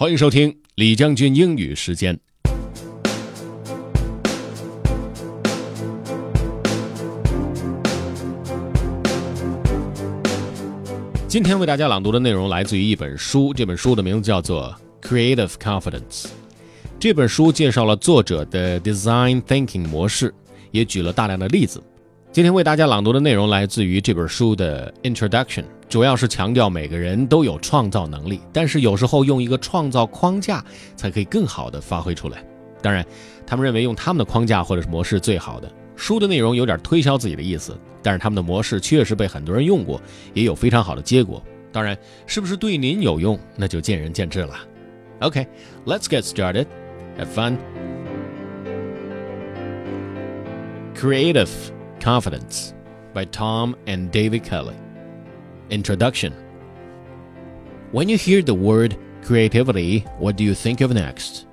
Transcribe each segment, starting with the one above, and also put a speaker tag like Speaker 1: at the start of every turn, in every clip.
Speaker 1: 欢迎收听李将军英语时间。今天为大家朗读的内容来自于一本书，这本书的名字叫做《Creative Confidence》。这本书介绍了作者的 Design Thinking 模式，也举了大量的例子。今天为大家朗读的内容来自于这本书的 Introduction，主要是强调每个人都有创造能力，但是有时候用一个创造框架才可以更好的发挥出来。当然，他们认为用他们的框架或者是模式最好的。书的内容有点推销自己的意思，但是他们的模式确实被很多人用过，也有非常好的结果。当然，是不是对您有用，那就见仁见智了。OK，let's get started. Have fun. Creative Confidence by Tom and David Kelly. Introduction. When you hear the word creativity, what do you think of next?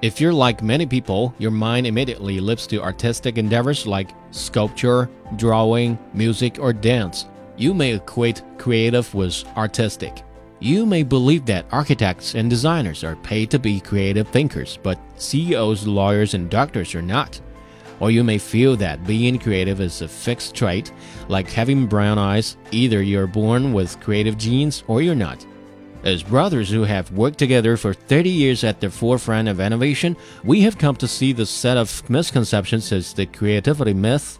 Speaker 1: If you're like many people, your mind immediately leaps to artistic endeavors like sculpture, drawing, music, or dance. You may equate creative with artistic. You may believe that architects and designers are paid to be creative thinkers, but CEOs, lawyers, and doctors are not. Or you may feel that being creative is a fixed trait, like having brown eyes. Either you're born with creative genes or you're not. As brothers who have worked together for 30 years at the forefront of innovation, we have come to see the set of misconceptions as the creativity myth.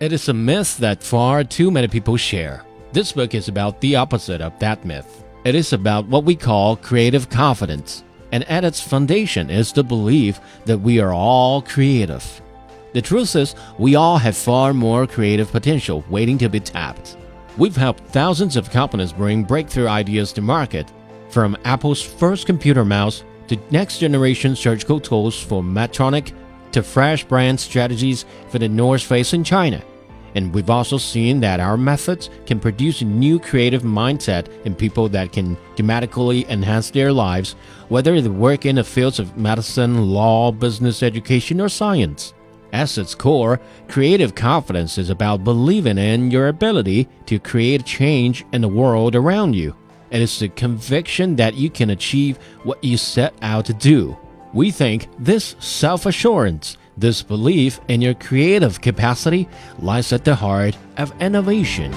Speaker 1: It is a myth that far too many people share. This book is about the opposite of that myth. It is about what we call creative confidence, and at its foundation is the belief that we are all creative. The truth is, we all have far more creative potential waiting to be tapped. We've helped thousands of companies bring breakthrough ideas to market, from Apple's first computer mouse to next generation surgical tools for Medtronic to fresh brand strategies for the North Face in China. And we've also seen that our methods can produce a new creative mindset in people that can dramatically enhance their lives, whether they work in the fields of medicine, law, business, education, or science. At its core, creative confidence is about believing in your ability to create change in the world around you. It is the conviction that you can achieve what you set out to do. We think this self assurance, this belief in your creative capacity, lies at the heart of innovation.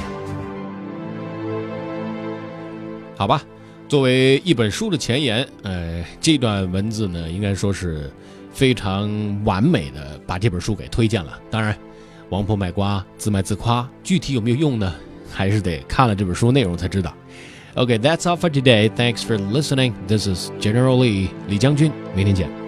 Speaker 1: 好吧，作为一本书的前言，呃，这段文字呢，应该说是 非常完美的把这本书给推荐了。当然，王婆卖瓜，自卖自夸，具体有没有用呢？还是得看了这本书内容才知道。OK，that's all for today. Thanks for listening. This is General Lee 李将军，明天见。